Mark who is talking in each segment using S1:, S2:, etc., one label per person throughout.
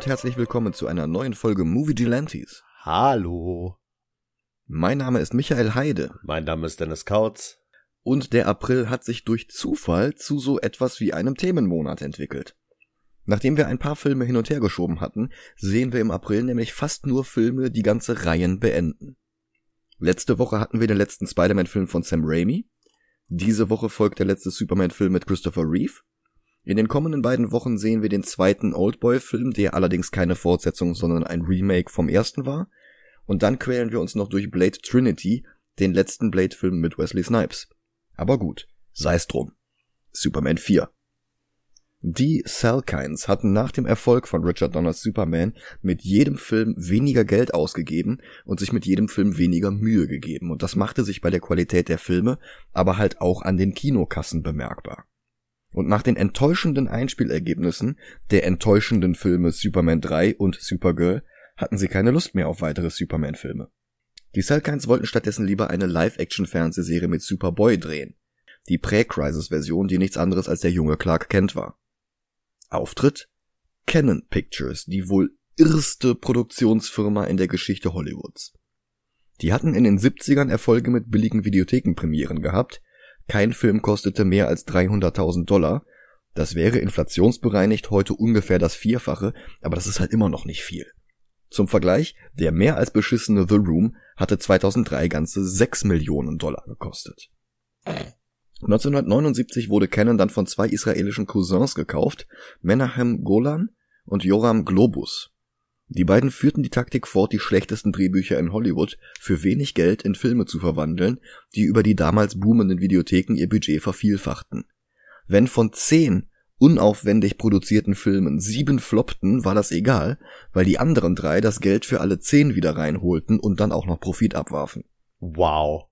S1: und herzlich willkommen zu einer neuen Folge Movie Gelantes.
S2: Hallo.
S1: Mein Name ist Michael Heide.
S2: Mein Name ist Dennis Kautz.
S1: Und der April hat sich durch Zufall zu so etwas wie einem Themenmonat entwickelt. Nachdem wir ein paar Filme hin und her geschoben hatten, sehen wir im April nämlich fast nur Filme, die ganze Reihen beenden. Letzte Woche hatten wir den letzten Spider-Man-Film von Sam Raimi. Diese Woche folgt der letzte Superman-Film mit Christopher Reeve. In den kommenden beiden Wochen sehen wir den zweiten Oldboy-Film, der allerdings keine Fortsetzung, sondern ein Remake vom ersten war. Und dann quälen wir uns noch durch Blade Trinity, den letzten Blade-Film mit Wesley Snipes. Aber gut, sei's drum. Superman 4. Die Salkinds hatten nach dem Erfolg von Richard Donners Superman mit jedem Film weniger Geld ausgegeben und sich mit jedem Film weniger Mühe gegeben. Und das machte sich bei der Qualität der Filme, aber halt auch an den Kinokassen bemerkbar. Und nach den enttäuschenden Einspielergebnissen der enttäuschenden Filme Superman 3 und Supergirl hatten sie keine Lust mehr auf weitere Superman-Filme. Die Salkinds wollten stattdessen lieber eine Live-Action-Fernsehserie mit Superboy drehen. Die Prä-Crisis-Version, die nichts anderes als der junge Clark Kent war. Auftritt? Canon Pictures, die wohl irrste Produktionsfirma in der Geschichte Hollywoods. Die hatten in den 70ern Erfolge mit billigen Videothekenpremieren gehabt, kein Film kostete mehr als 300.000 Dollar. Das wäre inflationsbereinigt heute ungefähr das Vierfache, aber das ist halt immer noch nicht viel. Zum Vergleich, der mehr als beschissene The Room hatte 2003 ganze 6 Millionen Dollar gekostet. 1979 wurde Canon dann von zwei israelischen Cousins gekauft, Menahem Golan und Joram Globus. Die beiden führten die Taktik fort, die schlechtesten Drehbücher in Hollywood für wenig Geld in Filme zu verwandeln, die über die damals boomenden Videotheken ihr Budget vervielfachten. Wenn von zehn unaufwendig produzierten Filmen sieben floppten, war das egal, weil die anderen drei das Geld für alle zehn wieder reinholten und dann auch noch Profit abwarfen.
S2: Wow.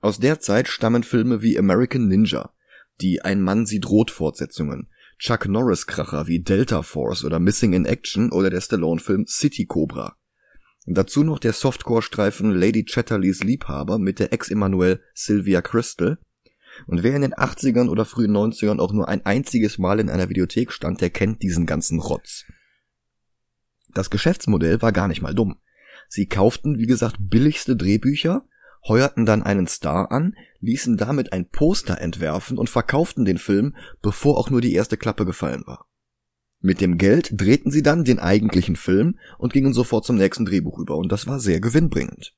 S1: Aus der Zeit stammen Filme wie American Ninja, die Ein Mann sieht rot Fortsetzungen, Chuck Norris Kracher wie Delta Force oder Missing in Action oder der Stallone Film City Cobra. Dazu noch der Softcore-Streifen Lady Chatterleys Liebhaber mit der Ex-Emanuel Sylvia Crystal. Und wer in den 80ern oder frühen 90ern auch nur ein einziges Mal in einer Videothek stand, der kennt diesen ganzen Rotz. Das Geschäftsmodell war gar nicht mal dumm. Sie kauften, wie gesagt, billigste Drehbücher, heuerten dann einen Star an, ließen damit ein Poster entwerfen und verkauften den Film, bevor auch nur die erste Klappe gefallen war. Mit dem Geld drehten sie dann den eigentlichen Film und gingen sofort zum nächsten Drehbuch über, und das war sehr gewinnbringend.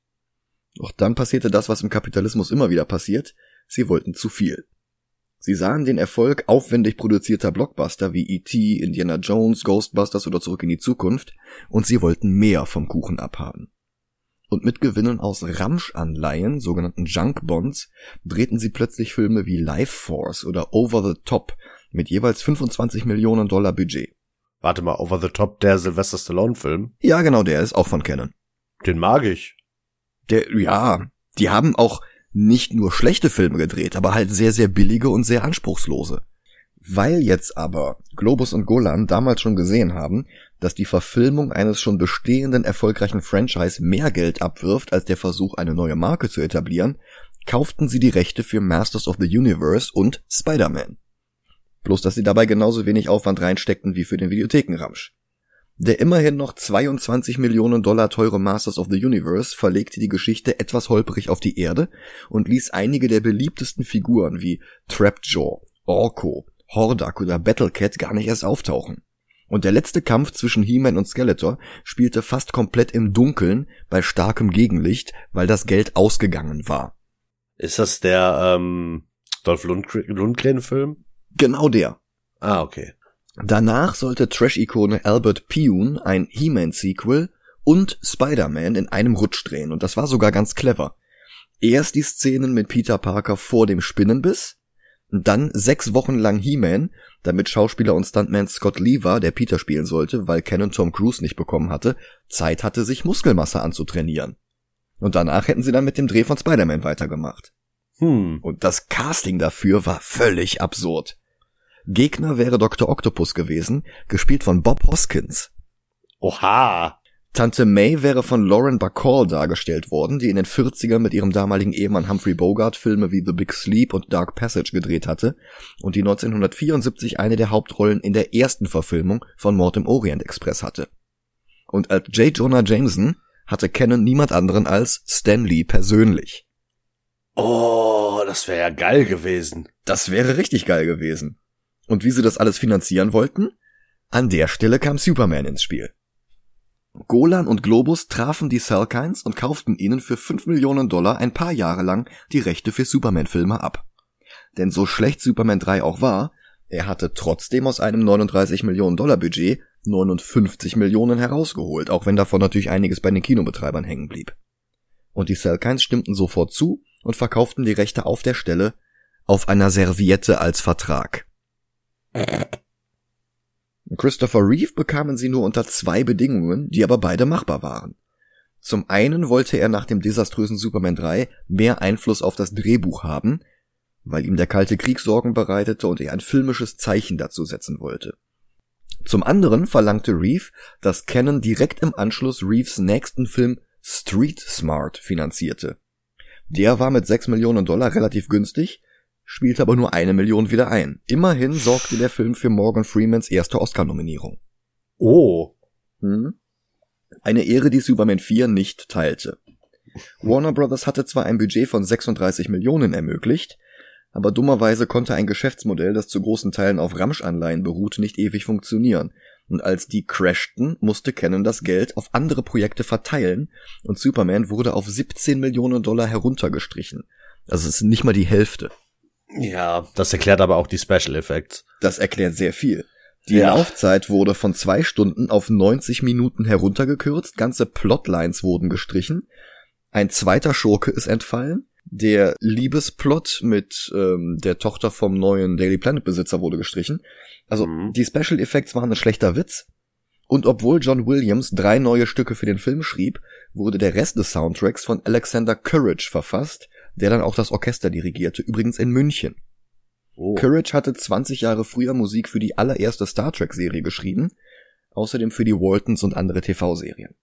S1: Doch dann passierte das, was im Kapitalismus immer wieder passiert, sie wollten zu viel. Sie sahen den Erfolg aufwendig produzierter Blockbuster wie E.T., Indiana Jones, Ghostbusters oder Zurück in die Zukunft, und sie wollten mehr vom Kuchen abhaben und mit Gewinnen aus Ramsch-Anleihen, sogenannten Junk Bonds, drehten sie plötzlich Filme wie Life Force oder Over the Top mit jeweils 25 Millionen Dollar Budget.
S2: Warte mal, Over the Top, der Sylvester Stallone Film?
S1: Ja, genau, der ist auch von Canon.
S2: Den mag ich.
S1: Der, ja, die haben auch nicht nur schlechte Filme gedreht, aber halt sehr, sehr billige und sehr anspruchslose. Weil jetzt aber Globus und Golan damals schon gesehen haben, dass die Verfilmung eines schon bestehenden erfolgreichen Franchise mehr Geld abwirft als der Versuch, eine neue Marke zu etablieren, kauften sie die Rechte für Masters of the Universe und Spider-Man. Bloß dass sie dabei genauso wenig Aufwand reinsteckten wie für den Videothekenramsch. Der immerhin noch 22 Millionen Dollar teure Masters of the Universe verlegte die Geschichte etwas holperig auf die Erde und ließ einige der beliebtesten Figuren wie Trapjaw, Orko, Hordak oder Battlecat gar nicht erst auftauchen. Und der letzte Kampf zwischen He-Man und Skeletor spielte fast komplett im Dunkeln bei starkem Gegenlicht, weil das Geld ausgegangen war.
S2: Ist das der ähm, Dolph Lundgren-Film?
S1: Genau der.
S2: Ah, okay.
S1: Danach sollte Trash-Ikone Albert Pune ein He-Man-Sequel und Spider-Man in einem Rutsch drehen, und das war sogar ganz clever. Erst die Szenen mit Peter Parker vor dem Spinnenbiss, dann sechs Wochen lang He-Man, damit Schauspieler und Stuntman Scott Lever, der Peter spielen sollte, weil Canon Tom Cruise nicht bekommen hatte, Zeit hatte, sich Muskelmasse anzutrainieren. Und danach hätten sie dann mit dem Dreh von Spider-Man weitergemacht.
S2: Hm.
S1: Und das Casting dafür war völlig absurd. Gegner wäre Dr. Octopus gewesen, gespielt von Bob Hoskins.
S2: Oha.
S1: Tante May wäre von Lauren Bacall dargestellt worden, die in den 40ern mit ihrem damaligen Ehemann Humphrey Bogart Filme wie The Big Sleep und Dark Passage gedreht hatte und die 1974 eine der Hauptrollen in der ersten Verfilmung von Mord im Orient Express hatte. Und als J. Jonah Jameson hatte Cannon niemand anderen als Stan Lee persönlich.
S2: Oh, das wäre ja geil gewesen.
S1: Das wäre richtig geil gewesen. Und wie sie das alles finanzieren wollten? An der Stelle kam Superman ins Spiel. Golan und Globus trafen die Salkinds und kauften ihnen für 5 Millionen Dollar ein paar Jahre lang die Rechte für Superman-Filme ab. Denn so schlecht Superman 3 auch war, er hatte trotzdem aus einem 39 Millionen Dollar Budget 59 Millionen herausgeholt, auch wenn davon natürlich einiges bei den Kinobetreibern hängen blieb. Und die Salkinds stimmten sofort zu und verkauften die Rechte auf der Stelle auf einer Serviette als Vertrag. Christopher Reeve bekamen sie nur unter zwei Bedingungen, die aber beide machbar waren. Zum einen wollte er nach dem desaströsen Superman 3 mehr Einfluss auf das Drehbuch haben, weil ihm der Kalte Krieg Sorgen bereitete und er ein filmisches Zeichen dazu setzen wollte. Zum anderen verlangte Reeve, dass Cannon direkt im Anschluss Reeves nächsten Film Street Smart finanzierte. Der war mit 6 Millionen Dollar relativ günstig, spielte aber nur eine Million wieder ein. Immerhin sorgte der Film für Morgan Freemans erste Oscar-Nominierung.
S2: Oh.
S1: Hm? Eine Ehre, die Superman 4 nicht teilte. Warner Brothers hatte zwar ein Budget von 36 Millionen ermöglicht, aber dummerweise konnte ein Geschäftsmodell, das zu großen Teilen auf Ramsch-Anleihen beruht, nicht ewig funktionieren. Und als die crashten, musste Canon das Geld auf andere Projekte verteilen und Superman wurde auf 17 Millionen Dollar heruntergestrichen. Also es ist nicht mal die Hälfte.
S2: Ja, das erklärt aber auch die Special Effects.
S1: Das erklärt sehr viel. Die
S2: Ja.
S1: Laufzeit wurde von zwei Stunden auf 90 Minuten heruntergekürzt, ganze Plotlines wurden gestrichen, ein zweiter Schurke ist entfallen, der Liebesplot mit ähm, der Tochter vom neuen Daily Planet Besitzer wurde gestrichen. Also
S2: Mhm.
S1: die Special Effects waren ein schlechter Witz. Und obwohl John Williams drei neue Stücke für den Film schrieb, wurde der Rest des Soundtracks von Alexander Courage verfasst, der dann auch das Orchester dirigierte, übrigens in München.
S2: Oh.
S1: Courage hatte 20 Jahre früher Musik für die allererste Star Trek-Serie geschrieben, außerdem für die Waltons und andere TV-Serien.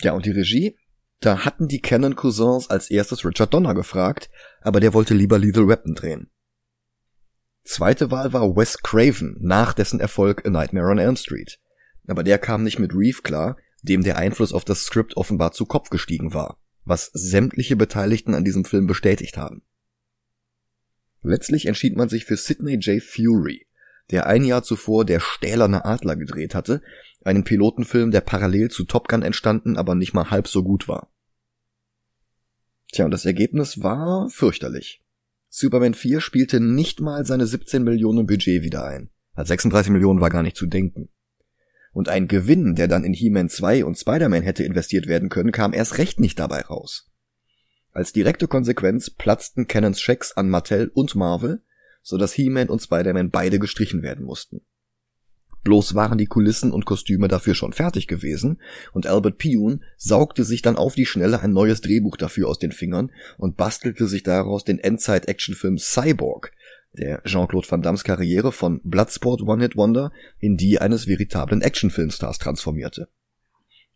S1: Ja, und die Regie? Da hatten die Canon Cousins als erstes Richard Donner gefragt, aber der wollte lieber Lethal Weapon drehen. Zweite Wahl war Wes Craven nach dessen Erfolg A Nightmare on Elm Street. Aber der kam nicht mit Reeve klar, dem der Einfluss auf das Skript offenbar zu Kopf gestiegen war, was sämtliche Beteiligten an diesem Film bestätigt haben. Letztlich entschied man sich für Sidney J. Fury, der ein Jahr zuvor Der stählerne Adler gedreht hatte, einen Pilotenfilm, der parallel zu Top Gun entstanden, aber nicht mal halb so gut war. Tja, und das Ergebnis war fürchterlich. Superman 4 spielte nicht mal seine 17 Millionen Budget wieder ein. Als 36 Millionen war gar nicht zu denken. Und ein Gewinn, der dann in He-Man 2 und Spider-Man hätte investiert werden können, kam erst recht nicht dabei raus. Als direkte Konsequenz platzten Cannons Schecks an Mattel und Marvel, so dass He-Man und Spider-Man beide gestrichen werden mussten. Bloß waren die Kulissen und Kostüme dafür schon fertig gewesen und Albert Pune saugte sich dann auf die Schnelle ein neues Drehbuch dafür aus den Fingern und bastelte sich daraus den Endzeit-Actionfilm Cyborg, der Jean-Claude Van Dammes Karriere von Bloodsport One-Hit-Wonder in die eines veritablen Actionfilmstars transformierte.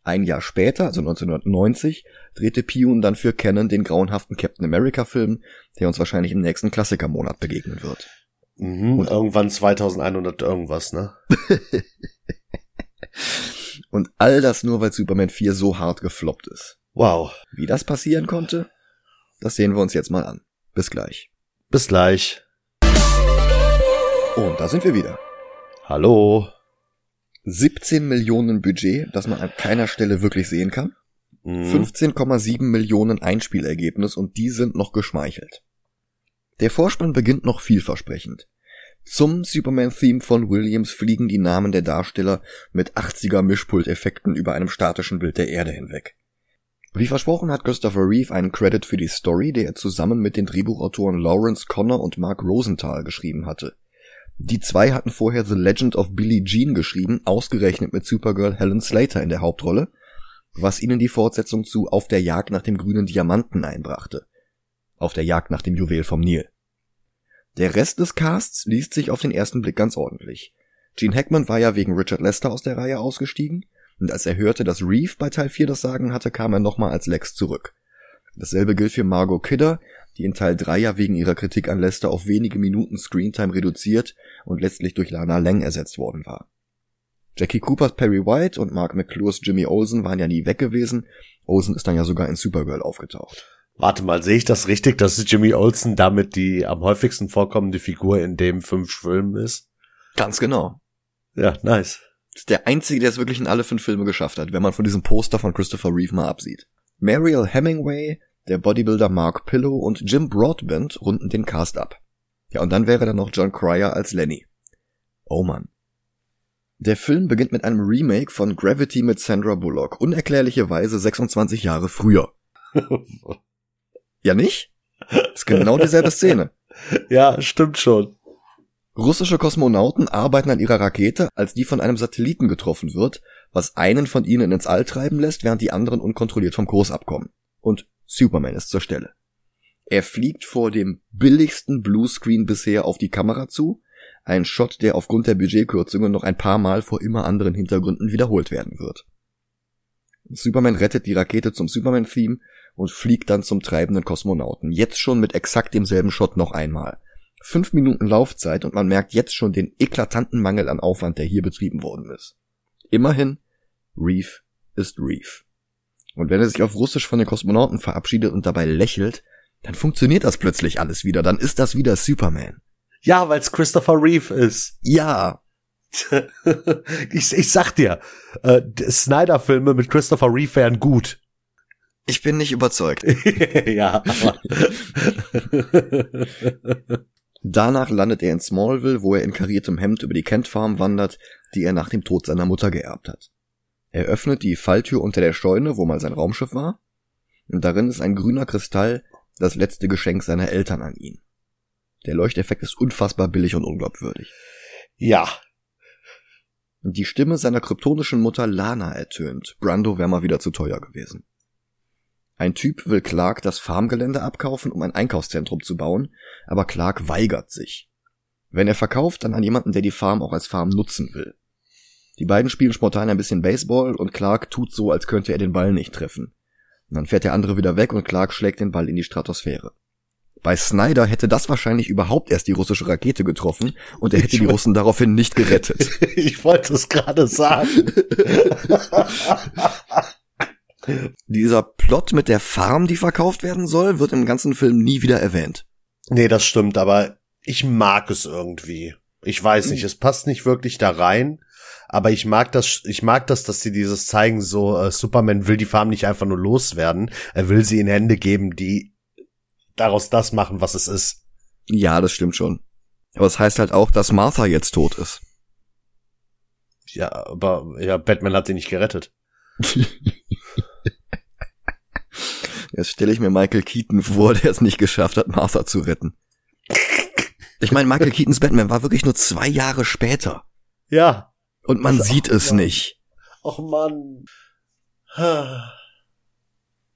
S1: Ein Jahr später, also 1990, drehte Pune dann für Canon den grauenhaften Captain America-Film, der uns wahrscheinlich im nächsten Klassikermonat begegnen wird.
S2: Mhm,
S1: Und-
S2: irgendwann 2100 irgendwas, ne?
S1: Und all das nur, weil Superman 4 so hart gefloppt ist.
S2: Wow.
S1: Wie das passieren konnte, das sehen wir uns jetzt mal an. Bis gleich.
S2: Bis gleich.
S1: Und da sind wir wieder.
S2: Hallo.
S1: 17 Millionen Budget, das man an keiner Stelle wirklich sehen kann.
S2: Mhm.
S1: 15,7 Millionen Einspielergebnis und die sind noch geschmeichelt. Der Vorspann beginnt noch vielversprechend. Zum Superman-Theme von Williams fliegen die Namen der Darsteller mit 80er Mischpulteffekten über einem statischen Bild der Erde hinweg. Wie versprochen hat Christopher Reeve einen Credit für die Story, der er zusammen mit den Drehbuchautoren Lawrence Connor und Mark Rosenthal geschrieben hatte. Die zwei hatten vorher The Legend of Billie Jean geschrieben, ausgerechnet mit Supergirl Helen Slater in der Hauptrolle, was ihnen die Fortsetzung zu Auf der Jagd nach dem grünen Diamanten einbrachte. Auf der Jagd nach dem Juwel vom Nil. Der Rest des Casts liest sich auf den ersten Blick ganz ordentlich. Gene Hackman war ja wegen Richard Lester aus der Reihe ausgestiegen, und als er hörte, dass Reeve bei Teil 4 das Sagen hatte, kam er nochmal als Lex zurück. Dasselbe gilt für Margot Kidder, die in Teil 3 ja wegen ihrer Kritik an Lester auf wenige Minuten Screentime reduziert und letztlich durch Lana Lang ersetzt worden war. Jackie Coopers Perry White und Mark McClures Jimmy Olsen waren ja nie weg gewesen. Olsen ist dann ja sogar in Supergirl aufgetaucht.
S2: Warte mal, sehe ich das richtig, dass Jimmy Olsen damit die am häufigsten vorkommende Figur in dem fünf Filmen ist?
S1: Ganz genau.
S2: Ja, nice.
S1: Ist der einzige, der es wirklich in alle fünf Filme geschafft hat, wenn man von diesem Poster von Christopher Reeve mal absieht. Mariel Hemingway, der Bodybuilder Mark Pillow und Jim Broadbent runden den Cast ab. Ja, und dann wäre da noch John Cryer als Lenny. Oh man. Der Film beginnt mit einem Remake von Gravity mit Sandra Bullock, unerklärlicherweise 26 Jahre früher. ja nicht? Ist genau dieselbe Szene.
S2: Ja, stimmt schon.
S1: Russische Kosmonauten arbeiten an ihrer Rakete, als die von einem Satelliten getroffen wird, was einen von ihnen ins All treiben lässt, während die anderen unkontrolliert vom Kurs abkommen. Und Superman ist zur Stelle. Er fliegt vor dem billigsten Bluescreen bisher auf die Kamera zu, ein Shot, der aufgrund der Budgetkürzungen noch ein paar Mal vor immer anderen Hintergründen wiederholt werden wird. Superman rettet die Rakete zum Superman-Theme und fliegt dann zum treibenden Kosmonauten. Jetzt schon mit exakt demselben Shot noch einmal. Fünf Minuten Laufzeit und man merkt jetzt schon den eklatanten Mangel an Aufwand, der hier betrieben worden ist. Immerhin, Reef ist Reef. Und wenn er sich auf Russisch von den Kosmonauten verabschiedet und dabei lächelt, dann funktioniert das plötzlich alles wieder, dann ist das wieder Superman.
S2: Ja, weil es Christopher Reeve ist.
S1: Ja.
S2: ich, ich sag dir, äh, Snyder-Filme mit Christopher Reeve wären gut.
S1: Ich bin nicht überzeugt.
S2: ja.
S1: Danach landet er in Smallville, wo er in kariertem Hemd über die Kent Farm wandert, die er nach dem Tod seiner Mutter geerbt hat. Er öffnet die Falltür unter der Scheune, wo mal sein Raumschiff war, und darin ist ein grüner Kristall, das letzte Geschenk seiner Eltern an ihn. Der Leuchteffekt ist unfassbar billig und unglaubwürdig.
S2: Ja.
S1: Die Stimme seiner kryptonischen Mutter Lana ertönt. Brando wäre mal wieder zu teuer gewesen. Ein Typ will Clark das Farmgelände abkaufen, um ein Einkaufszentrum zu bauen, aber Clark weigert sich. Wenn er verkauft, dann an jemanden, der die Farm auch als Farm nutzen will. Die beiden spielen spontan ein bisschen Baseball und Clark tut so, als könnte er den Ball nicht treffen. Und dann fährt der andere wieder weg und Clark schlägt den Ball in die Stratosphäre. Bei Snyder hätte das wahrscheinlich überhaupt erst die russische Rakete getroffen und er hätte ich die Russen daraufhin nicht gerettet.
S2: ich wollte es gerade sagen.
S1: Dieser Plot mit der Farm, die verkauft werden soll, wird im ganzen Film nie wieder erwähnt.
S2: Nee, das stimmt, aber ich mag es irgendwie. Ich weiß nicht, es passt nicht wirklich da rein, aber ich mag das, ich mag das, dass sie dieses zeigen, so äh, Superman will die Farm nicht einfach nur loswerden, er will sie in Hände geben, die daraus das machen, was es ist.
S1: Ja, das stimmt schon. Aber es das heißt halt auch, dass Martha jetzt tot ist.
S2: Ja, aber ja, Batman hat sie nicht gerettet.
S1: Jetzt stelle ich mir Michael Keaton vor, der es nicht geschafft hat, Martha zu retten. Ich meine, Michael Keatons Batman war wirklich nur zwei Jahre später.
S2: Ja.
S1: Und man also, sieht es Mann. nicht.
S2: Och man.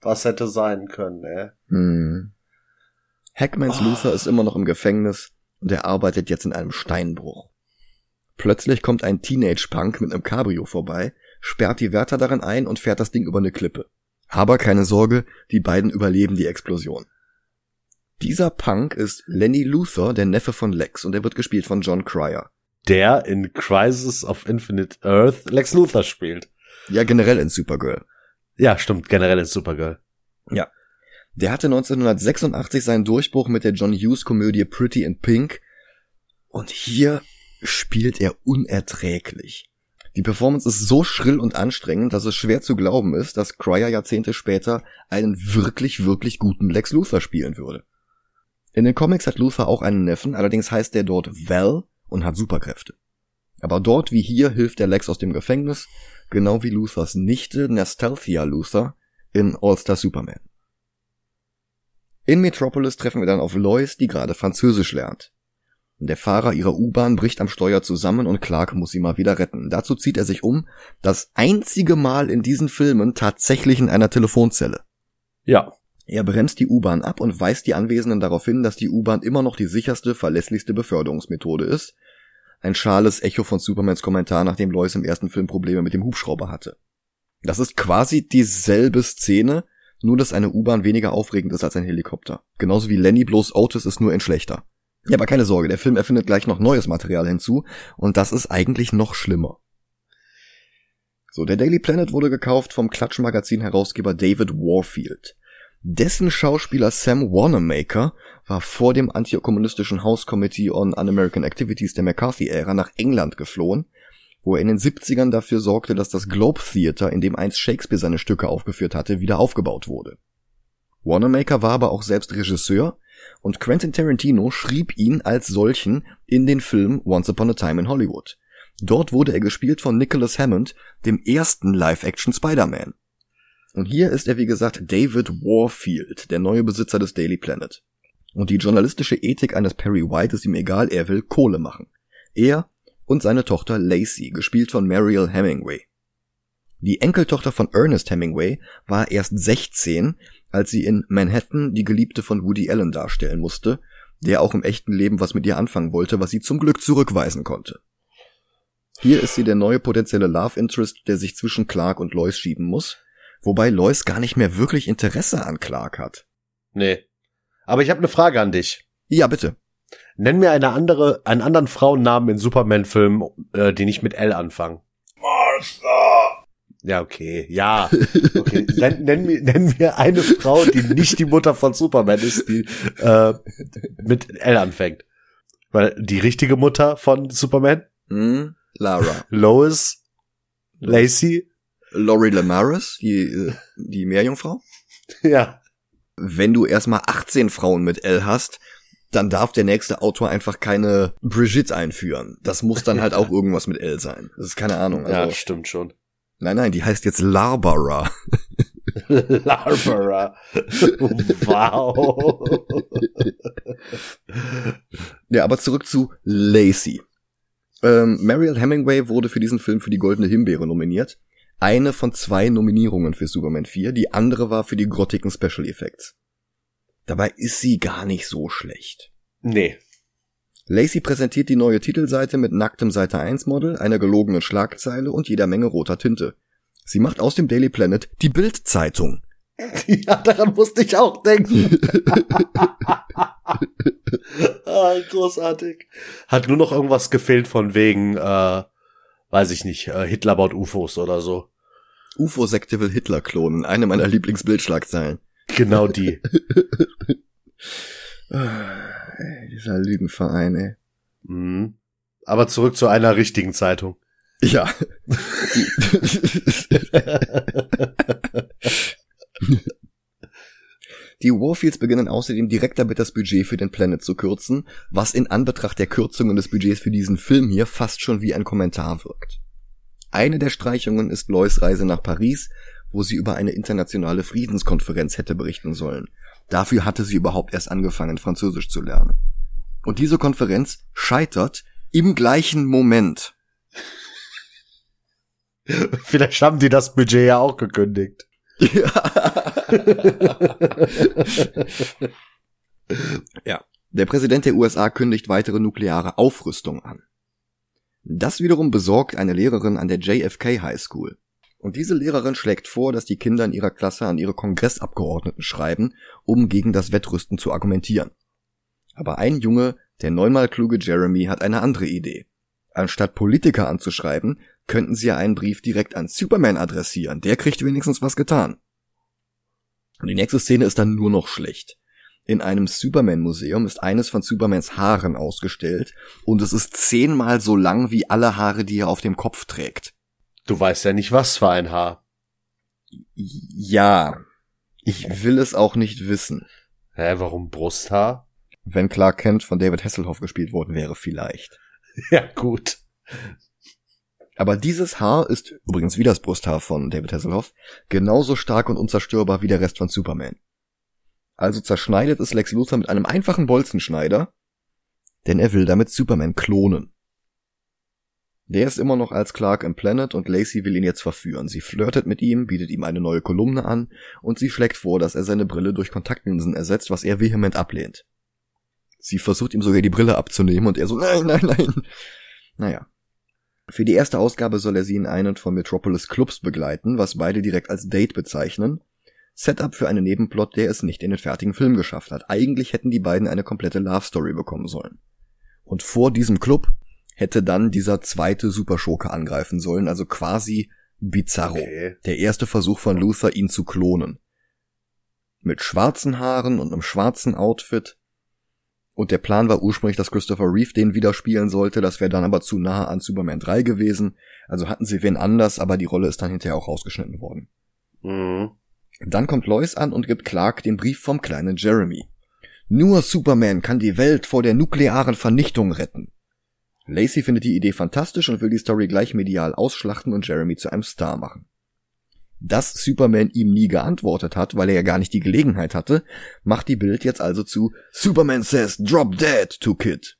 S2: Was hätte sein können, ey.
S1: Hm. Hackmans oh. Luther ist immer noch im Gefängnis und er arbeitet jetzt in einem Steinbruch. Plötzlich kommt ein Teenage-Punk mit einem Cabrio vorbei, sperrt die Wärter darin ein und fährt das Ding über eine Klippe. Aber keine Sorge, die beiden überleben die Explosion. Dieser Punk ist Lenny Luthor, der Neffe von Lex, und er wird gespielt von John Cryer.
S2: Der in Crisis of Infinite Earth Lex Luthor spielt.
S1: Ja, generell in Supergirl.
S2: Ja, stimmt, generell in Supergirl.
S1: Ja. Der hatte 1986 seinen Durchbruch mit der John Hughes Komödie Pretty in Pink. Und hier spielt er unerträglich. Die Performance ist so schrill und anstrengend, dass es schwer zu glauben ist, dass Cryer Jahrzehnte später einen wirklich, wirklich guten Lex Luthor spielen würde. In den Comics hat Luthor auch einen Neffen, allerdings heißt der dort Val und hat Superkräfte. Aber dort wie hier hilft der Lex aus dem Gefängnis, genau wie Luthors Nichte Nastalthia Luthor in All-Star Superman. In Metropolis treffen wir dann auf Lois, die gerade Französisch lernt. Der Fahrer ihrer U-Bahn bricht am Steuer zusammen und Clark muss sie mal wieder retten. Dazu zieht er sich um, das einzige Mal in diesen Filmen tatsächlich in einer Telefonzelle.
S2: Ja.
S1: Er bremst die U-Bahn ab und weist die Anwesenden darauf hin, dass die U-Bahn immer noch die sicherste, verlässlichste Beförderungsmethode ist. Ein schales Echo von Supermans Kommentar, nachdem Lois im ersten Film Probleme mit dem Hubschrauber hatte. Das ist quasi dieselbe Szene, nur dass eine U-Bahn weniger aufregend ist als ein Helikopter. Genauso wie Lenny bloß Otis ist nur in schlechter. Ja, aber keine Sorge, der Film erfindet gleich noch neues Material hinzu und das ist eigentlich noch schlimmer. So, der Daily Planet wurde gekauft vom Klatschmagazin-Herausgeber David Warfield. Dessen Schauspieler Sam Wanamaker war vor dem antikommunistischen House Committee on Un-American Activities der McCarthy-Ära nach England geflohen, wo er in den 70ern dafür sorgte, dass das Globe Theatre, in dem einst Shakespeare seine Stücke aufgeführt hatte, wieder aufgebaut wurde. Wanamaker war aber auch selbst Regisseur und Quentin Tarantino schrieb ihn als solchen in den Film Once Upon a Time in Hollywood. Dort wurde er gespielt von Nicholas Hammond, dem ersten Live-Action Spider-Man. Und hier ist er wie gesagt David Warfield, der neue Besitzer des Daily Planet. Und die journalistische Ethik eines Perry White ist ihm egal, er will Kohle machen. Er und seine Tochter Lacey, gespielt von Mariel Hemingway. Die Enkeltochter von Ernest Hemingway war erst 16, als sie in Manhattan die Geliebte von Woody Allen darstellen musste, der auch im echten Leben was mit ihr anfangen wollte, was sie zum Glück zurückweisen konnte. Hier ist sie der neue potenzielle Love Interest, der sich zwischen Clark und Lois schieben muss, wobei Lois gar nicht mehr wirklich Interesse an Clark hat.
S2: Nee. Aber ich habe eine Frage an dich.
S1: Ja, bitte.
S2: Nenn mir eine andere, einen anderen Frauennamen in Superman-Filmen, äh, die nicht mit L anfangen. Martha. Ja, okay, ja. Okay. nenn, nenn, mir, nenn mir eine Frau, die nicht die Mutter von Superman ist, die äh, mit L anfängt. Weil die richtige Mutter von Superman?
S1: Hm, Lara.
S2: Lois? Lacey?
S1: Laurie Lamaris, die, äh, die Meerjungfrau.
S2: Ja.
S1: Wenn du erstmal 18 Frauen mit L hast, dann darf der nächste Autor einfach keine Brigitte einführen. Das muss dann halt auch irgendwas mit L sein. Das ist keine Ahnung.
S2: Also, ja, stimmt schon.
S1: Nein, nein, die heißt jetzt Larbara.
S2: Larbara. wow.
S1: ja, aber zurück zu Lacey. Ähm, Mariel Hemingway wurde für diesen Film für die Goldene Himbeere nominiert. Eine von zwei Nominierungen für Superman 4, die andere war für die grottigen Special Effects. Dabei ist sie gar nicht so schlecht.
S2: Nee.
S1: Lacey präsentiert die neue Titelseite mit nacktem Seite 1 Model, einer gelogenen Schlagzeile und jeder Menge roter Tinte. Sie macht aus dem Daily Planet die Bildzeitung.
S2: Ja, daran musste ich auch denken. ah, großartig. Hat nur noch irgendwas gefehlt von wegen, äh, weiß ich nicht, äh, Hitler baut UFOs oder so.
S1: UFO-Sekte will Hitler klonen, eine meiner Lieblingsbildschlagzeilen.
S2: Genau die.
S1: Dieser Lügenverein, ey.
S2: Mhm. Aber zurück zu einer richtigen Zeitung.
S1: Ja. Die Warfields beginnen außerdem direkt damit das Budget für den Planet zu kürzen, was in Anbetracht der Kürzungen des Budgets für diesen Film hier fast schon wie ein Kommentar wirkt. Eine der Streichungen ist Lois Reise nach Paris, wo sie über eine internationale Friedenskonferenz hätte berichten sollen. Dafür hatte sie überhaupt erst angefangen, Französisch zu lernen. Und diese Konferenz scheitert im gleichen Moment.
S2: Vielleicht haben die das Budget ja auch gekündigt.
S1: Ja. Der Präsident der USA kündigt weitere nukleare Aufrüstung an. Das wiederum besorgt eine Lehrerin an der JFK High School. Und diese Lehrerin schlägt vor, dass die Kinder in ihrer Klasse an ihre Kongressabgeordneten schreiben, um gegen das Wettrüsten zu argumentieren. Aber ein Junge, der neunmal kluge Jeremy, hat eine andere Idee. Anstatt Politiker anzuschreiben, könnten sie ja einen Brief direkt an Superman adressieren. Der kriegt wenigstens was getan. Und die nächste Szene ist dann nur noch schlecht. In einem Superman-Museum ist eines von Supermans Haaren ausgestellt und es ist zehnmal so lang wie alle Haare, die er auf dem Kopf trägt.
S2: Du weißt ja nicht, was für ein Haar.
S1: Ja, ich will es auch nicht wissen.
S2: Hä, warum Brusthaar?
S1: Wenn Clark Kent von David Hasselhoff gespielt worden wäre, vielleicht.
S2: Ja, gut.
S1: Aber dieses Haar ist, übrigens wie das Brusthaar von David Hasselhoff, genauso stark und unzerstörbar wie der Rest von Superman. Also zerschneidet es Lex Luthor mit einem einfachen Bolzenschneider, denn er will damit Superman klonen. Der ist immer noch als Clark im Planet und Lacey will ihn jetzt verführen. Sie flirtet mit ihm, bietet ihm eine neue Kolumne an und sie schlägt vor, dass er seine Brille durch Kontaktlinsen ersetzt, was er vehement ablehnt. Sie versucht ihm sogar die Brille abzunehmen und er so, nein, nein, nein. Naja. Für die erste Ausgabe soll er sie in einen von Metropolis Clubs begleiten, was beide direkt als Date bezeichnen. Setup für einen Nebenplot, der es nicht in den fertigen Film geschafft hat. Eigentlich hätten die beiden eine komplette Love Story bekommen sollen. Und vor diesem Club hätte dann dieser zweite Superschurke angreifen sollen, also quasi Bizarro.
S2: Okay.
S1: Der erste Versuch von Luther, ihn zu klonen. Mit schwarzen Haaren und einem schwarzen Outfit. Und der Plan war ursprünglich, dass Christopher Reeve den wieder spielen sollte. Das wäre dann aber zu nah an Superman 3 gewesen. Also hatten sie wen anders, aber die Rolle ist dann hinterher auch rausgeschnitten worden.
S2: Mhm.
S1: Dann kommt Lois an und gibt Clark den Brief vom kleinen Jeremy. Nur Superman kann die Welt vor der nuklearen Vernichtung retten. Lacey findet die Idee fantastisch und will die Story gleich medial ausschlachten und Jeremy zu einem Star machen. Dass Superman ihm nie geantwortet hat, weil er ja gar nicht die Gelegenheit hatte, macht die Bild jetzt also zu Superman says drop dead to Kid.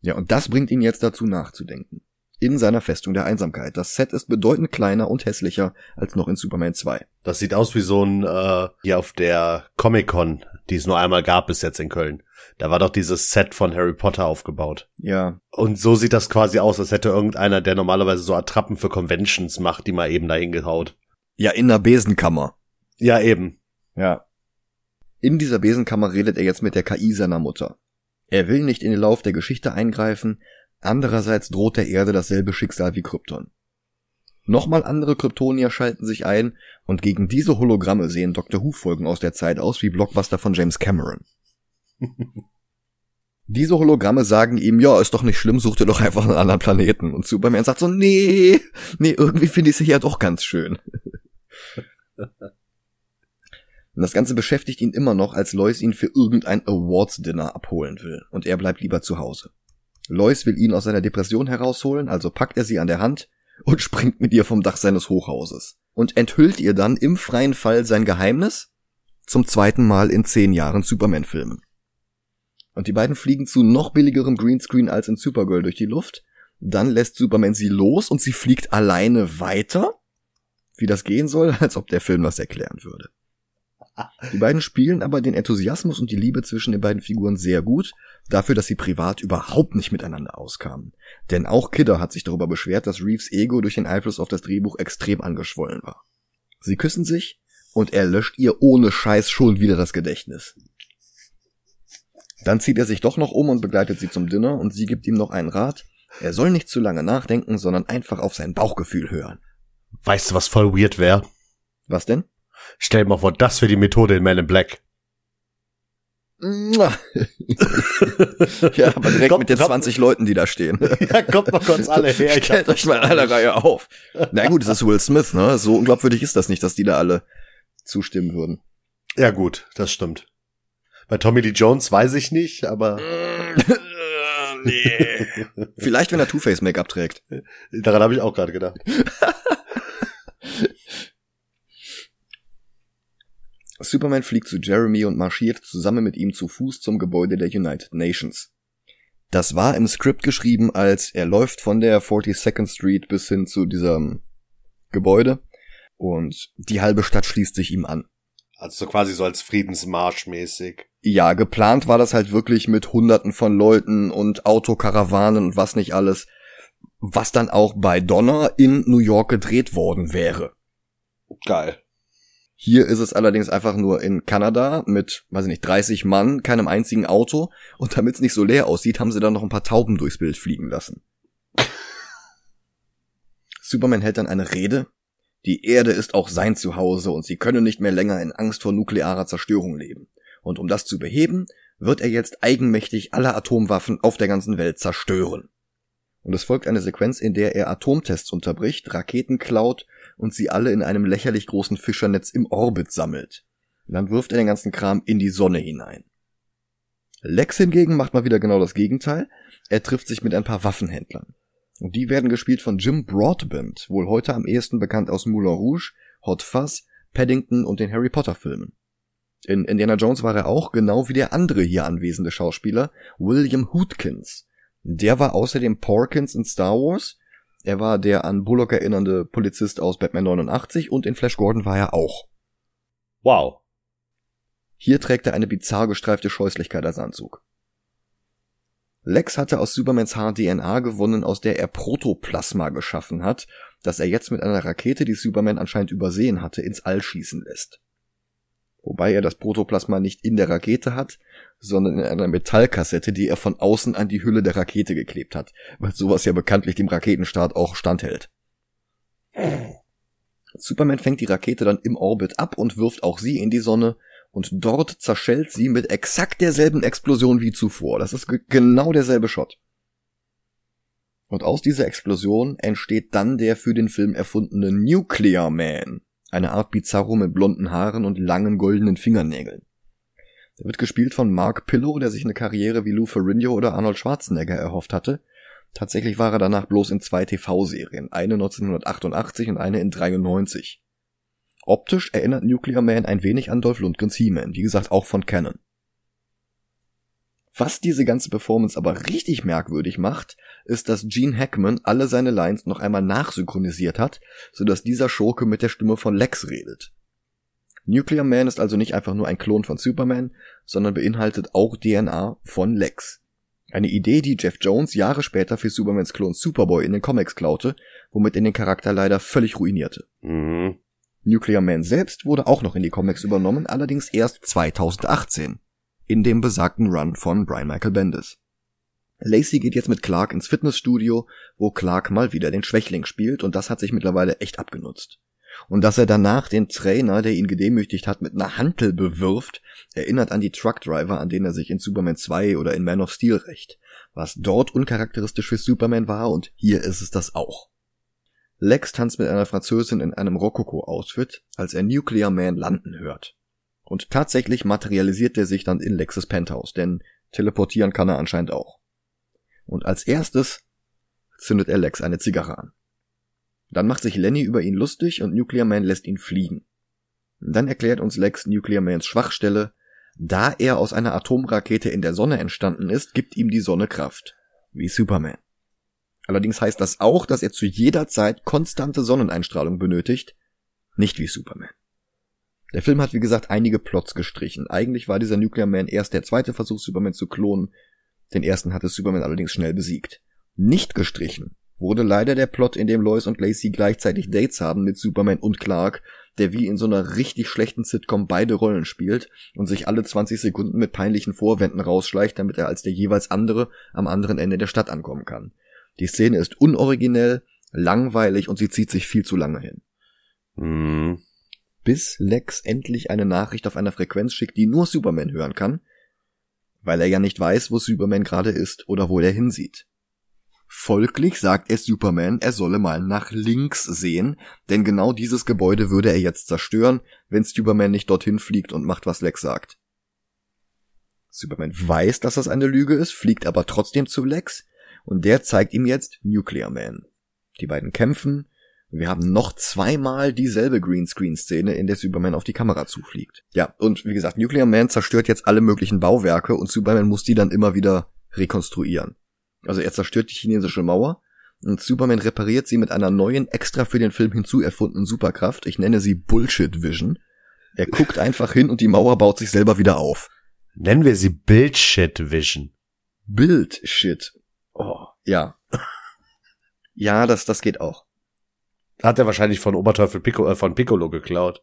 S1: Ja, und das bringt ihn jetzt dazu nachzudenken. In seiner Festung der Einsamkeit. Das Set ist bedeutend kleiner und hässlicher als noch in Superman 2.
S2: Das sieht aus wie so ein äh, hier auf der Comic-Con, die es nur einmal gab bis jetzt in Köln. Da war doch dieses Set von Harry Potter aufgebaut.
S1: Ja,
S2: Und so sieht das quasi aus, als hätte irgendeiner, der normalerweise so Attrappen für Conventions macht, die mal eben dahin gehaut.
S1: Ja, in der Besenkammer.
S2: Ja, eben.
S1: Ja. In dieser Besenkammer redet er jetzt mit der KI seiner Mutter. Er will nicht in den Lauf der Geschichte eingreifen, andererseits droht der Erde dasselbe Schicksal wie Krypton. Nochmal andere Kryptonier schalten sich ein und gegen diese Hologramme sehen Dr. Who-Folgen aus der Zeit aus wie Blockbuster von James Cameron. Diese Hologramme sagen ihm, ja, ist doch nicht schlimm, such dir doch einfach einen anderen Planeten. Und Superman sagt so, nee, nee, irgendwie finde ich sie ja doch ganz schön. Und das Ganze beschäftigt ihn immer noch, als Lois ihn für irgendein Awards-Dinner abholen will. Und er bleibt lieber zu Hause. Lois will ihn aus seiner Depression herausholen, also packt er sie an der Hand und springt mit ihr vom Dach seines Hochhauses. Und enthüllt ihr dann im freien Fall sein Geheimnis zum zweiten Mal in zehn Jahren Superman-Filmen. Und die beiden fliegen zu noch billigerem Greenscreen als in Supergirl durch die Luft. Dann lässt Superman sie los und sie fliegt alleine weiter. Wie das gehen soll, als ob der Film was erklären würde. Die beiden spielen aber den Enthusiasmus und die Liebe zwischen den beiden Figuren sehr gut, dafür, dass sie privat überhaupt nicht miteinander auskamen. Denn auch Kidder hat sich darüber beschwert, dass Reeves Ego durch den Einfluss auf das Drehbuch extrem angeschwollen war. Sie küssen sich und er löscht ihr ohne Scheiß schon wieder das Gedächtnis. Dann zieht er sich doch noch um und begleitet sie zum Dinner und sie gibt ihm noch einen Rat. Er soll nicht zu lange nachdenken, sondern einfach auf sein Bauchgefühl hören.
S2: Weißt du, was voll weird wäre?
S1: Was denn?
S2: Stell dir mal vor, das wäre die Methode in Man in Black.
S1: Ja, aber direkt
S2: Kommt-
S1: mit den
S2: kommt-
S1: 20 Leuten, die da stehen.
S2: ja, kommt mal kurz alle her. Ich
S1: Stellt euch mal in einer Reihe auf. Na gut, es ist Will Smith, ne? So unglaubwürdig ist das nicht, dass die da alle zustimmen würden.
S2: ja gut, das stimmt. Bei Tommy Lee Jones weiß ich nicht, aber
S1: nee. Vielleicht, wenn er Two-Face Make-up trägt.
S2: daran habe ich auch gerade gedacht.
S1: Superman fliegt zu Jeremy und marschiert zusammen mit ihm zu Fuß zum Gebäude der United Nations. Das war im Skript geschrieben, als er läuft von der 42nd Street bis hin zu diesem Gebäude und die halbe Stadt schließt sich ihm an.
S2: Also so quasi so als Friedensmarsch mäßig.
S1: Ja, geplant war das halt wirklich mit Hunderten von Leuten und Autokarawanen und was nicht alles, was dann auch bei Donner in New York gedreht worden wäre.
S2: Geil.
S1: Hier ist es allerdings einfach nur in Kanada mit, weiß ich nicht, 30 Mann, keinem einzigen Auto. Und damit es nicht so leer aussieht, haben sie dann noch ein paar Tauben durchs Bild fliegen lassen. Superman hält dann eine Rede. Die Erde ist auch sein Zuhause und sie können nicht mehr länger in Angst vor nuklearer Zerstörung leben. Und um das zu beheben, wird er jetzt eigenmächtig alle Atomwaffen auf der ganzen Welt zerstören. Und es folgt eine Sequenz, in der er Atomtests unterbricht, Raketen klaut und sie alle in einem lächerlich großen Fischernetz im Orbit sammelt. Dann wirft er den ganzen Kram in die Sonne hinein. Lex hingegen macht mal wieder genau das Gegenteil. Er trifft sich mit ein paar Waffenhändlern. Und die werden gespielt von Jim Broadbent, wohl heute am ehesten bekannt aus Moulin Rouge, Hot Fuzz, Paddington und den Harry Potter Filmen. In Indiana Jones war er auch, genau wie der andere hier anwesende Schauspieler, William Hootkins. Der war außerdem Porkins in Star Wars, er war der an Bullock erinnernde Polizist aus Batman 89 und in Flash Gordon war er auch.
S2: Wow.
S1: Hier trägt er eine bizarr gestreifte Scheußlichkeit als Anzug. Lex hatte aus Supermans Haar DNA gewonnen, aus der er Protoplasma geschaffen hat, das er jetzt mit einer Rakete, die Superman anscheinend übersehen hatte, ins All schießen lässt. Wobei er das Protoplasma nicht in der Rakete hat, sondern in einer Metallkassette, die er von außen an die Hülle der Rakete geklebt hat, weil sowas ja bekanntlich dem Raketenstart auch standhält. Superman fängt die Rakete dann im Orbit ab und wirft auch sie in die Sonne und dort zerschellt sie mit exakt derselben Explosion wie zuvor. Das ist genau derselbe Shot. Und aus dieser Explosion entsteht dann der für den Film erfundene Nuclear Man, eine Art Bizarro mit blonden Haaren und langen goldenen Fingernägeln. Er wird gespielt von Mark Pillow, der sich eine Karriere wie Lou Ferrigno oder Arnold Schwarzenegger erhofft hatte. Tatsächlich war er danach bloß in zwei TV-Serien, eine 1988 und eine in 93. Optisch erinnert Nuclear Man ein wenig an Dolph Lundgrens He-Man, wie gesagt auch von Canon. Was diese ganze Performance aber richtig merkwürdig macht, ist, dass Gene Hackman alle seine Lines noch einmal nachsynchronisiert hat, sodass dieser Schurke mit der Stimme von Lex redet. Nuclear Man ist also nicht einfach nur ein Klon von Superman, sondern beinhaltet auch DNA von Lex. Eine Idee, die Jeff Jones Jahre später für Supermans Klon Superboy in den Comics klaute, womit er den Charakter leider völlig ruinierte. Mhm. Nuclear Man selbst wurde auch noch in die Comics übernommen, allerdings erst 2018 in dem besagten Run von Brian Michael Bendis. Lacey geht jetzt mit Clark ins Fitnessstudio, wo Clark mal wieder den Schwächling spielt und das hat sich mittlerweile echt abgenutzt. Und dass er danach den Trainer, der ihn gedemütigt hat, mit einer Hantel bewirft, erinnert an die Truckdriver, an denen er sich in Superman 2 oder in Man of Steel rächt. Was dort uncharakteristisch für Superman war und hier ist es das auch. Lex tanzt mit einer Französin in einem Rokoko-Outfit, als er Nuclear Man landen hört. Und tatsächlich materialisiert er sich dann in Lexes Penthouse, denn teleportieren kann er anscheinend auch. Und als erstes zündet er Lex eine Zigarre an. Dann macht sich Lenny über ihn lustig und Nuclear Man lässt ihn fliegen. Dann erklärt uns Lex Nuclear Mans Schwachstelle. Da er aus einer Atomrakete in der Sonne entstanden ist, gibt ihm die Sonne Kraft. Wie Superman. Allerdings heißt das auch, dass er zu jeder Zeit konstante Sonneneinstrahlung benötigt, nicht wie Superman. Der Film hat wie gesagt einige Plots gestrichen. Eigentlich war dieser Nuclear Man erst der zweite Versuch, Superman zu klonen. Den ersten hatte Superman allerdings schnell besiegt. Nicht gestrichen wurde leider der Plot, in dem Lois und Lacey gleichzeitig Dates haben mit Superman und Clark, der wie in so einer richtig schlechten Sitcom beide Rollen spielt und sich alle 20 Sekunden mit peinlichen Vorwänden rausschleicht, damit er als der jeweils andere am anderen Ende der Stadt ankommen kann. Die Szene ist unoriginell, langweilig und sie zieht sich viel zu lange hin. Mhm bis Lex endlich eine Nachricht auf einer Frequenz schickt, die nur Superman hören kann, weil er ja nicht weiß, wo Superman gerade ist oder wo er hinsieht. Folglich sagt er Superman, er solle mal nach links sehen, denn genau dieses Gebäude würde er jetzt zerstören, wenn Superman nicht dorthin fliegt und macht, was Lex sagt. Superman weiß, dass das eine Lüge ist, fliegt aber trotzdem zu Lex und der zeigt ihm jetzt Nuclear Man. Die beiden kämpfen, wir haben noch zweimal dieselbe Greenscreen-Szene, in der Superman auf die Kamera zufliegt. Ja, und wie gesagt, Nuclear Man zerstört jetzt alle möglichen Bauwerke und Superman muss die dann immer wieder rekonstruieren. Also er zerstört die chinesische Mauer und Superman repariert sie mit einer neuen, extra für den Film hinzu erfundenen Superkraft. Ich nenne sie Bullshit Vision. Er guckt einfach hin und die Mauer baut sich selber wieder auf.
S2: Nennen wir sie Bildshit Vision.
S1: Bildshit. Oh, ja. Ja, das, das geht auch.
S2: Hat er wahrscheinlich von Oberteufel Pico, äh, von Piccolo geklaut.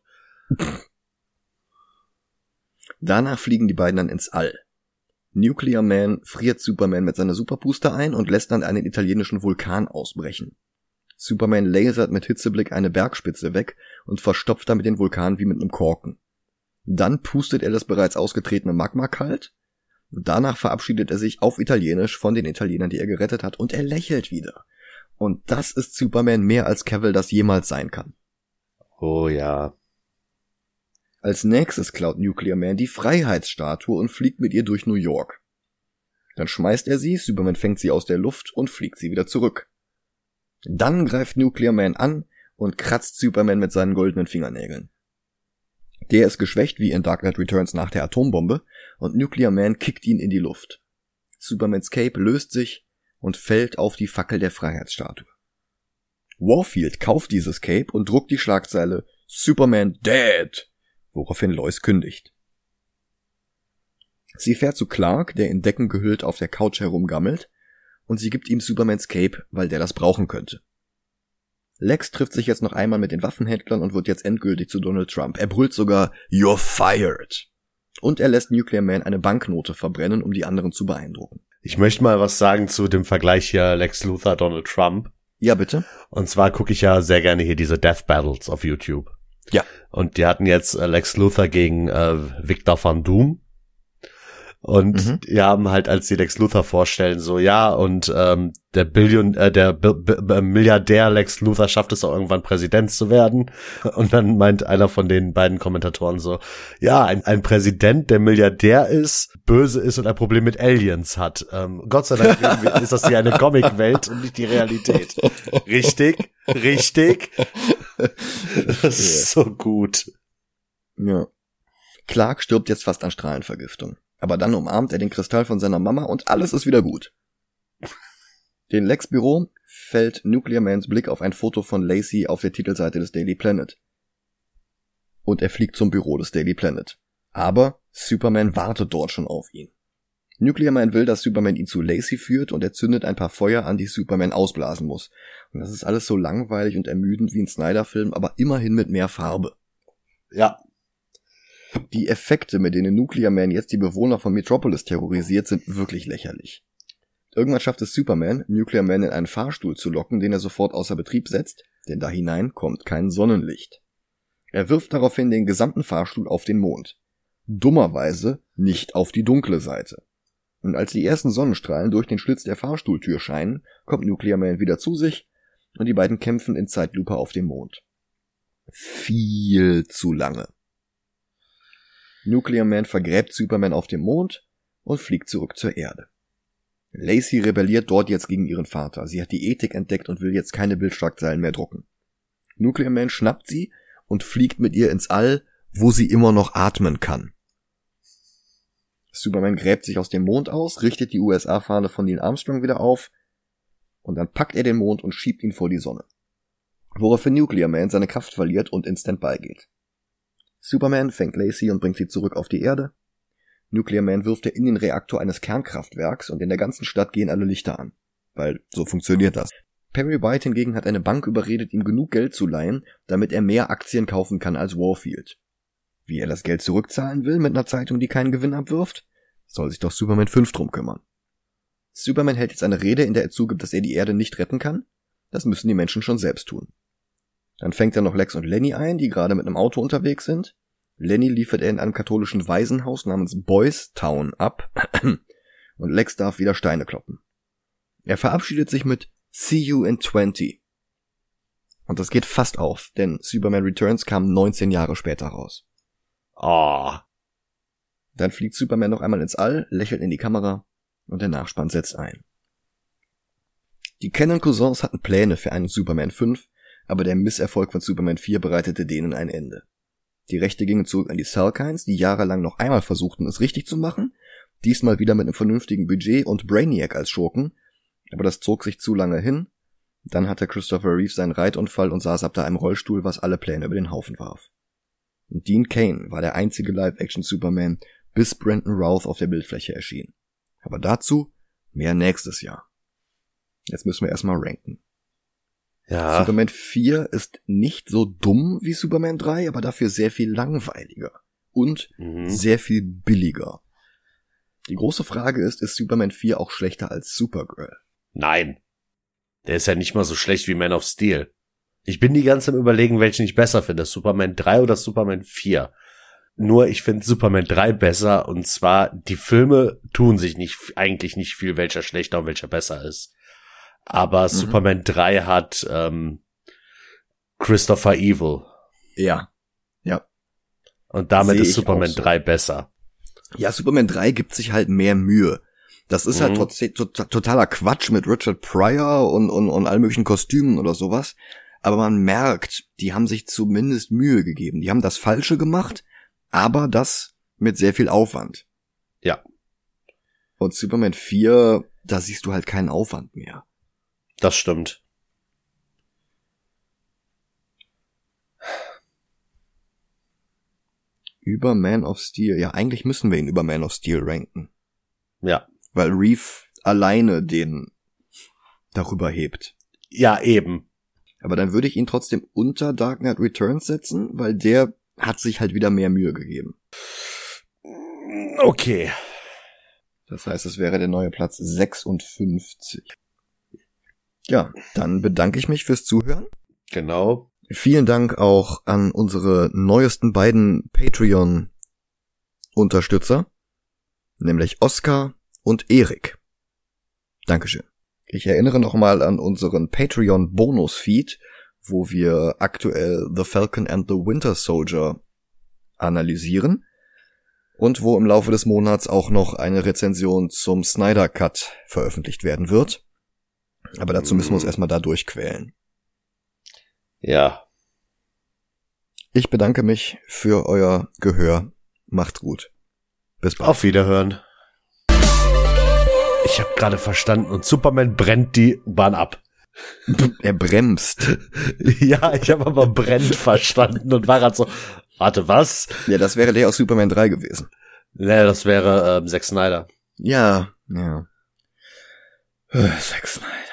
S1: Danach fliegen die beiden dann ins All. Nuclear Man friert Superman mit seiner Superpuster ein und lässt dann einen italienischen Vulkan ausbrechen. Superman lasert mit Hitzeblick eine Bergspitze weg und verstopft damit den Vulkan wie mit einem Korken. Dann pustet er das bereits ausgetretene Magma kalt. Danach verabschiedet er sich auf Italienisch von den Italienern, die er gerettet hat, und er lächelt wieder. Und das ist Superman mehr als Cavill das jemals sein kann.
S2: Oh ja.
S1: Als nächstes klaut Nuclear Man die Freiheitsstatue und fliegt mit ihr durch New York. Dann schmeißt er sie, Superman fängt sie aus der Luft und fliegt sie wieder zurück. Dann greift Nuclear Man an und kratzt Superman mit seinen goldenen Fingernägeln. Der ist geschwächt wie in Dark Knight Returns nach der Atombombe und Nuclear Man kickt ihn in die Luft. Supermans Cape löst sich und fällt auf die Fackel der Freiheitsstatue. Warfield kauft dieses Cape und druckt die Schlagzeile Superman Dead, woraufhin Lois kündigt. Sie fährt zu Clark, der in Decken gehüllt auf der Couch herumgammelt, und sie gibt ihm Supermans Cape, weil der das brauchen könnte. Lex trifft sich jetzt noch einmal mit den Waffenhändlern und wird jetzt endgültig zu Donald Trump. Er brüllt sogar You're fired. Und er lässt Nuclear Man eine Banknote verbrennen, um die anderen zu beeindrucken.
S2: Ich möchte mal was sagen zu dem Vergleich hier Lex Luthor Donald Trump.
S1: Ja, bitte.
S2: Und zwar gucke ich ja sehr gerne hier diese Death Battles auf YouTube.
S1: Ja.
S2: Und die hatten jetzt äh, Lex Luthor gegen äh, Victor van Doom. Und
S1: Mhm.
S2: die haben halt, als sie Lex Luthor vorstellen, so ja, und ähm, der Billion, äh, der B B Milliardär Lex Luthor schafft es auch irgendwann Präsident zu werden. Und dann meint einer von den beiden Kommentatoren so, ja, ein, ein Präsident, der Milliardär ist, böse ist und ein Problem mit Aliens hat. Ähm, Gott sei Dank ist das hier eine Comicwelt und nicht die Realität. Richtig, richtig. Das ist so gut.
S1: Ja. Clark stirbt jetzt fast an Strahlenvergiftung. Aber dann umarmt er den Kristall von seiner Mama und alles ist wieder gut. Den Lex Büro fällt Nuclear Mans Blick auf ein Foto von Lacey auf der Titelseite des Daily Planet. Und er fliegt zum Büro des Daily Planet. Aber Superman wartet dort schon auf ihn. Nuclear Man will, dass Superman ihn zu Lacey führt und er zündet ein paar Feuer an, die Superman ausblasen muss. Und das ist alles so langweilig und ermüdend wie ein Snyder-Film, aber immerhin mit mehr Farbe.
S2: Ja,
S1: Die Effekte, mit denen Nuclear Man jetzt die Bewohner von Metropolis terrorisiert, sind wirklich lächerlich. Irgendwann schafft es Superman, Nuclear Man in einen Fahrstuhl zu locken, den er sofort außer Betrieb setzt, denn da hinein kommt kein Sonnenlicht. Er wirft daraufhin den gesamten Fahrstuhl auf den Mond. Dummerweise nicht auf die dunkle Seite. Und als die ersten Sonnenstrahlen durch den Schlitz der Fahrstuhltür scheinen, kommt Nuclear Man wieder zu sich und die beiden kämpfen in Zeitlupe auf dem Mond. Viel zu lange. Nuclear Man vergräbt Superman auf dem Mond und fliegt zurück zur Erde. Lacey rebelliert dort jetzt gegen ihren Vater. Sie hat die Ethik entdeckt und will jetzt keine Bildschlagzeilen mehr drucken. Nuclear Man schnappt sie und fliegt mit ihr ins All, wo sie immer noch atmen kann. Superman gräbt sich aus dem Mond aus, richtet die USA-Fahne von Neil Armstrong wieder auf und dann packt er den Mond und schiebt ihn vor die Sonne. Woraufhin Nuclear Man seine Kraft verliert und in Standby geht. Superman fängt Lacey und bringt sie zurück auf die Erde. Nuclear Man wirft er in den Reaktor eines Kernkraftwerks und in der ganzen Stadt gehen alle Lichter an. Weil so funktioniert das. Perry White hingegen hat eine Bank überredet, ihm genug Geld zu leihen, damit er mehr Aktien kaufen kann als Warfield. Wie er das Geld zurückzahlen will mit einer Zeitung, die keinen Gewinn abwirft, soll sich doch Superman 5 drum kümmern. Superman hält jetzt eine Rede, in der er zugibt, dass er die Erde nicht retten kann. Das müssen die Menschen schon selbst tun. Dann fängt er noch Lex und Lenny ein, die gerade mit einem Auto unterwegs sind. Lenny liefert er in einem katholischen Waisenhaus namens Boys Town ab und Lex darf wieder Steine kloppen. Er verabschiedet sich mit See you in 20. Und das geht fast auf, denn Superman Returns kam 19 Jahre später raus.
S2: Oh,
S1: Dann fliegt Superman noch einmal ins All, lächelt in die Kamera und der Nachspann setzt ein. Die Canon Cousins hatten Pläne für einen Superman 5, aber der Misserfolg von Superman 4 bereitete denen ein Ende. Die Rechte gingen zurück an die Salkinds, die jahrelang noch einmal versuchten, es richtig zu machen, diesmal wieder mit einem vernünftigen Budget und Brainiac als Schurken, aber das zog sich zu lange hin. Dann hatte Christopher Reeve seinen Reitunfall und saß ab da im Rollstuhl, was alle Pläne über den Haufen warf. Und Dean Kane war der einzige Live-Action-Superman, bis Brandon Routh auf der Bildfläche erschien. Aber dazu mehr nächstes Jahr. Jetzt müssen wir erstmal ranken.
S2: Ja.
S1: Superman 4 ist nicht so dumm wie Superman 3, aber dafür sehr viel langweiliger und
S2: Mhm.
S1: sehr viel billiger. Die große Frage ist, ist Superman 4 auch schlechter als Supergirl?
S2: Nein. Der ist ja nicht mal so schlecht wie Man of Steel. Ich bin die ganze Zeit überlegen, welchen ich besser finde. Superman 3 oder Superman 4. Nur ich finde Superman 3 besser und zwar die Filme tun sich nicht eigentlich nicht viel, welcher schlechter und welcher besser ist. Aber
S1: Mhm.
S2: Superman 3 hat ähm, Christopher Evil
S1: Ja. Ja.
S2: und damit
S1: Seh
S2: ist Superman
S1: so.
S2: 3 besser.
S1: Ja, Superman 3 gibt sich halt mehr Mühe. Das ist halt
S2: Mhm.
S1: trotzdem tot- totaler Quatsch mit Richard Pryor und, und, und all möglichen Kostümen oder sowas. Aber man merkt, die haben sich zumindest Mühe gegeben. Die haben das Falsche gemacht, aber das mit sehr viel Aufwand.
S2: Ja.
S1: Und Superman 4, da siehst du halt keinen Aufwand mehr.
S2: Das stimmt.
S1: Über Man of Steel. Ja, eigentlich müssen wir ihn über Man of Steel ranken.
S2: Ja.
S1: Weil Reeve alleine den darüber hebt.
S2: Ja, eben.
S1: Aber dann würde ich ihn trotzdem unter Dark Knight Returns setzen, weil der hat sich halt wieder mehr Mühe gegeben. Ja, dann bedanke ich mich fürs Zuhören.
S2: Genau.
S1: Vielen Dank auch an unsere neuesten beiden Patreon-Unterstützer, nämlich Oskar und Erik. Dankeschön. Ich erinnere nochmal an unseren Patreon-Bonus-Feed, wo wir aktuell The Falcon and the Winter Soldier analysieren und wo im Laufe des Monats auch noch eine Rezension zum Snyder Cut veröffentlicht werden wird. Aber dazu müssen wir uns erstmal da durchquälen.
S2: Ja.
S1: Ich bedanke mich für euer Gehör. Macht's gut. Bis bald.
S2: Auf Wiederhören. Ich habe gerade verstanden und Superman brennt die Bahn ab.
S1: Er bremst.
S2: ja, ich habe aber brennt verstanden und war gerade so, warte, was?
S1: Ja, das wäre der aus Superman 3 gewesen.
S2: Nee, das wäre ähm, Zack Snyder.
S1: Ja, ja. Zack Snyder.